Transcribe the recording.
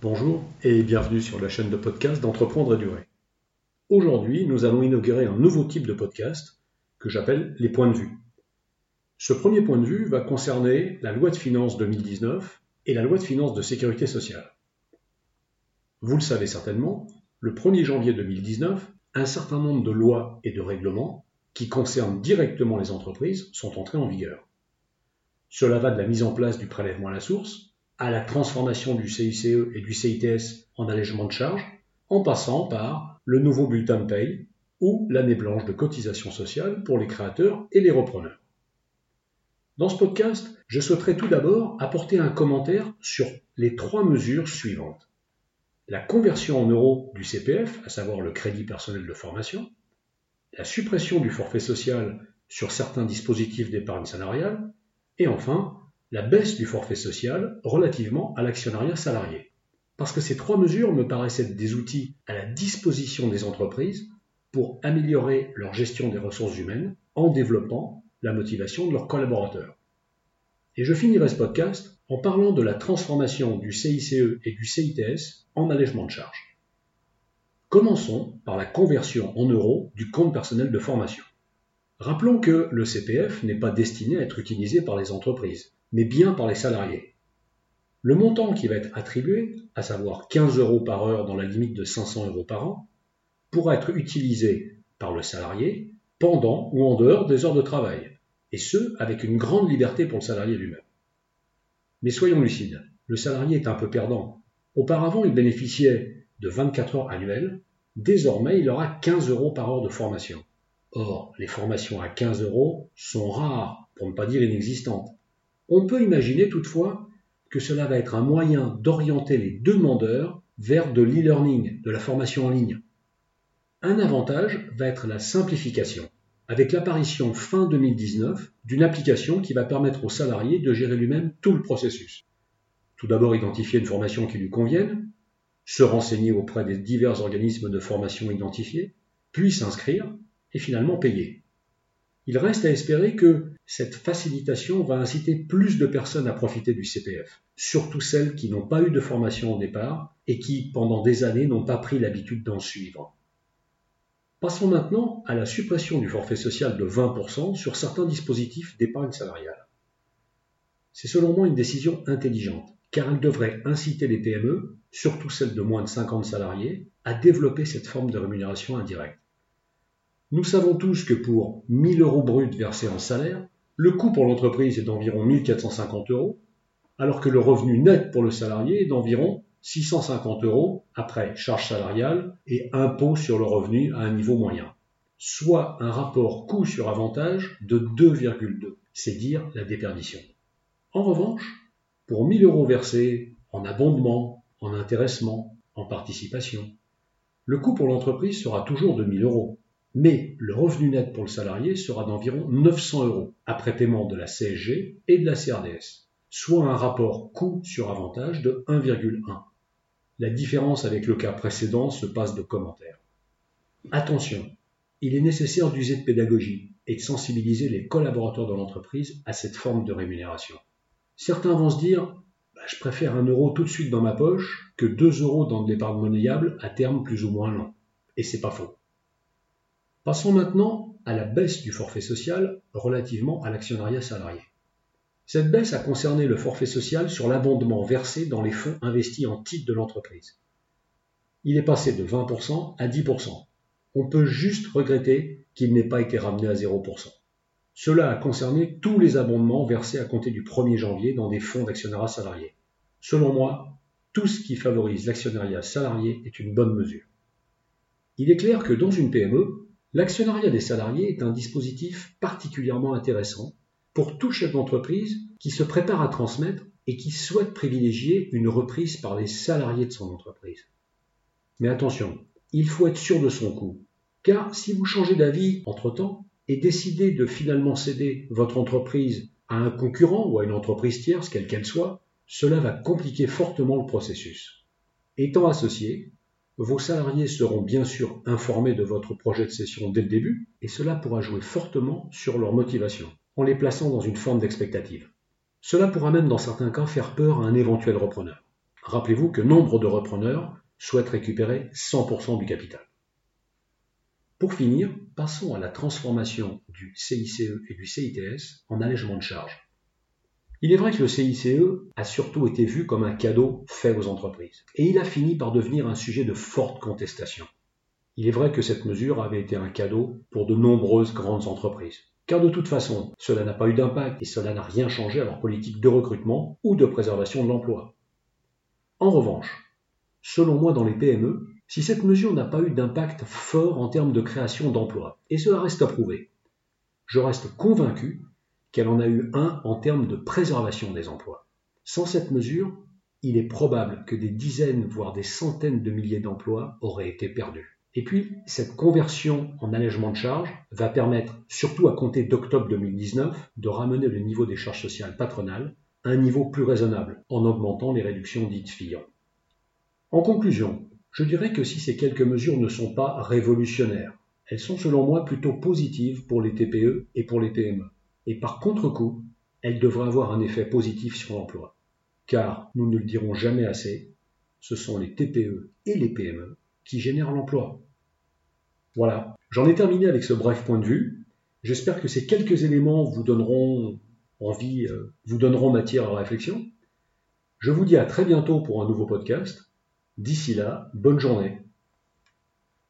Bonjour et bienvenue sur la chaîne de podcast d'Entreprendre et Durer. Aujourd'hui, nous allons inaugurer un nouveau type de podcast que j'appelle les points de vue. Ce premier point de vue va concerner la loi de finances 2019 et la loi de finances de sécurité sociale. Vous le savez certainement, le 1er janvier 2019, un certain nombre de lois et de règlements qui concernent directement les entreprises sont entrés en vigueur. Cela va de la mise en place du prélèvement à la source à la transformation du CICE et du CITS en allègement de charges, en passant par le nouveau bulletin de paye ou l'année blanche de cotisation sociale pour les créateurs et les repreneurs. Dans ce podcast, je souhaiterais tout d'abord apporter un commentaire sur les trois mesures suivantes. La conversion en euros du CPF, à savoir le crédit personnel de formation, la suppression du forfait social sur certains dispositifs d'épargne salariale, et enfin la baisse du forfait social relativement à l'actionnariat salarié. Parce que ces trois mesures me paraissent être des outils à la disposition des entreprises pour améliorer leur gestion des ressources humaines en développant la motivation de leurs collaborateurs. Et je finirai ce podcast en parlant de la transformation du CICE et du CITS en allègement de charges. Commençons par la conversion en euros du compte personnel de formation. Rappelons que le CPF n'est pas destiné à être utilisé par les entreprises mais bien par les salariés. Le montant qui va être attribué, à savoir 15 euros par heure dans la limite de 500 euros par an, pourra être utilisé par le salarié pendant ou en dehors des heures de travail, et ce, avec une grande liberté pour le salarié lui-même. Mais soyons lucides, le salarié est un peu perdant. Auparavant, il bénéficiait de 24 heures annuelles, désormais il aura 15 euros par heure de formation. Or, les formations à 15 euros sont rares, pour ne pas dire inexistantes. On peut imaginer toutefois que cela va être un moyen d'orienter les demandeurs vers de l'e-learning, de la formation en ligne. Un avantage va être la simplification, avec l'apparition fin 2019 d'une application qui va permettre au salarié de gérer lui-même tout le processus. Tout d'abord identifier une formation qui lui convienne, se renseigner auprès des divers organismes de formation identifiés, puis s'inscrire et finalement payer. Il reste à espérer que cette facilitation va inciter plus de personnes à profiter du CPF, surtout celles qui n'ont pas eu de formation au départ et qui, pendant des années, n'ont pas pris l'habitude d'en suivre. Passons maintenant à la suppression du forfait social de 20% sur certains dispositifs d'épargne salariale. C'est selon moi une décision intelligente, car elle devrait inciter les PME, surtout celles de moins de 50 salariés, à développer cette forme de rémunération indirecte. Nous savons tous que pour 1000 euros bruts versés en salaire, le coût pour l'entreprise est d'environ 1450 euros, alors que le revenu net pour le salarié est d'environ 650 euros après charges salariales et impôts sur le revenu à un niveau moyen, soit un rapport coût sur avantage de 2,2, c'est dire la déperdition. En revanche, pour 1000 euros versés en abondement, en intéressement, en participation, le coût pour l'entreprise sera toujours de 1000 euros, mais le revenu net pour le salarié sera d'environ 900 euros après paiement de la CSG et de la CRDS, soit un rapport coût sur avantage de 1,1. La différence avec le cas précédent se passe de commentaires. Attention, il est nécessaire d'user de pédagogie et de sensibiliser les collaborateurs de l'entreprise à cette forme de rémunération. Certains vont se dire bah, je préfère un euro tout de suite dans ma poche que 2 euros dans de l'épargne monnayable à terme plus ou moins long. Et c'est pas faux. Passons maintenant à la baisse du forfait social relativement à l'actionnariat salarié. Cette baisse a concerné le forfait social sur l'abondement versé dans les fonds investis en titre de l'entreprise. Il est passé de 20% à 10%. On peut juste regretter qu'il n'ait pas été ramené à 0%. Cela a concerné tous les abondements versés à compter du 1er janvier dans des fonds d'actionnariat salarié. Selon moi, tout ce qui favorise l'actionnariat salarié est une bonne mesure. Il est clair que dans une PME, L'actionnariat des salariés est un dispositif particulièrement intéressant pour tout chef d'entreprise qui se prépare à transmettre et qui souhaite privilégier une reprise par les salariés de son entreprise. Mais attention, il faut être sûr de son coup, car si vous changez d'avis entre-temps et décidez de finalement céder votre entreprise à un concurrent ou à une entreprise tierce, quelle qu'elle soit, cela va compliquer fortement le processus. Étant associé, vos salariés seront bien sûr informés de votre projet de session dès le début, et cela pourra jouer fortement sur leur motivation, en les plaçant dans une forme d'expectative. Cela pourra même dans certains cas faire peur à un éventuel repreneur. Rappelez-vous que nombre de repreneurs souhaitent récupérer 100% du capital. Pour finir, passons à la transformation du CICE et du CITS en allègement de charges. Il est vrai que le CICE a surtout été vu comme un cadeau fait aux entreprises, et il a fini par devenir un sujet de forte contestation. Il est vrai que cette mesure avait été un cadeau pour de nombreuses grandes entreprises, car de toute façon, cela n'a pas eu d'impact et cela n'a rien changé à leur politique de recrutement ou de préservation de l'emploi. En revanche, selon moi dans les PME, si cette mesure n'a pas eu d'impact fort en termes de création d'emplois, et cela reste à prouver, je reste convaincu qu'elle en a eu un en termes de préservation des emplois. Sans cette mesure, il est probable que des dizaines, voire des centaines de milliers d'emplois auraient été perdus. Et puis, cette conversion en allègement de charges va permettre, surtout à compter d'octobre 2019, de ramener le niveau des charges sociales patronales à un niveau plus raisonnable, en augmentant les réductions dites Fillon. En conclusion, je dirais que si ces quelques mesures ne sont pas révolutionnaires, elles sont selon moi plutôt positives pour les TPE et pour les PME. Et par contre-coup, elles devraient avoir un effet positif sur l'emploi. Car, nous ne le dirons jamais assez, ce sont les TPE et les PME qui génèrent l'emploi. Voilà, j'en ai terminé avec ce bref point de vue. J'espère que ces quelques éléments vous donneront envie, euh, vous donneront matière à réflexion. Je vous dis à très bientôt pour un nouveau podcast. D'ici là, bonne journée.